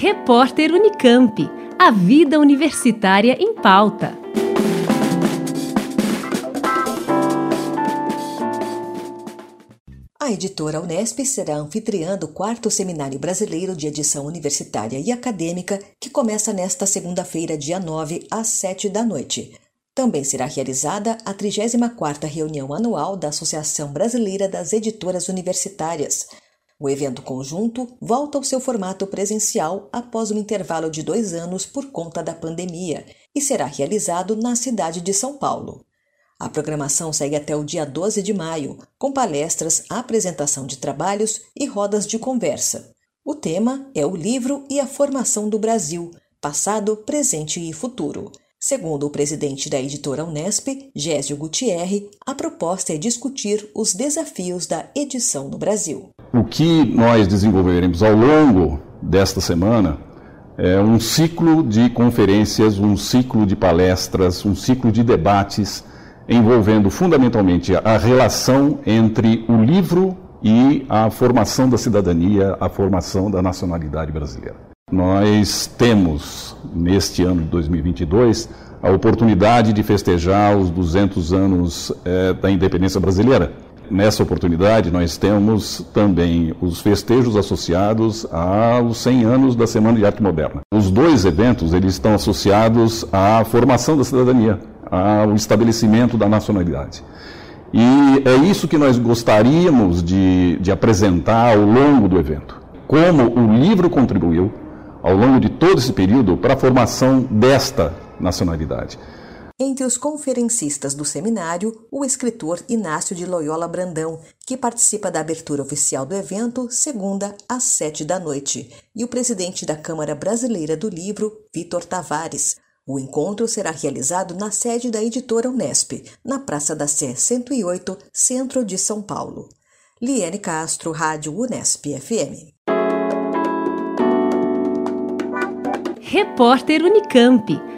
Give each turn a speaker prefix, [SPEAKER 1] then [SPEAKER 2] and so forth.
[SPEAKER 1] Repórter Unicamp. A vida universitária em pauta.
[SPEAKER 2] A editora Unesp será anfitriã do quarto Seminário Brasileiro de Edição Universitária e Acadêmica, que começa nesta segunda-feira, dia 9, às 7 da noite. Também será realizada a 34ª reunião anual da Associação Brasileira das Editoras Universitárias. O evento conjunto volta ao seu formato presencial após um intervalo de dois anos por conta da pandemia e será realizado na cidade de São Paulo. A programação segue até o dia 12 de maio, com palestras, apresentação de trabalhos e rodas de conversa. O tema é o livro e a formação do Brasil, passado, presente e futuro. Segundo o presidente da editora Unesp, Gésio Gutierre, a proposta é discutir os desafios da edição no Brasil.
[SPEAKER 3] O que nós desenvolveremos ao longo desta semana é um ciclo de conferências, um ciclo de palestras, um ciclo de debates envolvendo fundamentalmente a relação entre o livro e a formação da cidadania, a formação da nacionalidade brasileira. Nós temos, neste ano de 2022, a oportunidade de festejar os 200 anos é, da independência brasileira. Nessa oportunidade, nós temos também os festejos associados aos 100 anos da Semana de Arte Moderna. Os dois eventos eles estão associados à formação da cidadania, ao estabelecimento da nacionalidade. E é isso que nós gostaríamos de, de apresentar ao longo do evento. Como o livro contribuiu ao longo de todo esse período para a formação desta nacionalidade.
[SPEAKER 2] Entre os conferencistas do seminário, o escritor Inácio de Loyola Brandão, que participa da abertura oficial do evento, segunda às sete da noite, e o presidente da Câmara Brasileira do Livro, Vitor Tavares. O encontro será realizado na sede da editora Unesp, na Praça da Sé 108, centro de São Paulo. Liane Castro, Rádio Unesp FM.
[SPEAKER 1] Repórter Unicamp.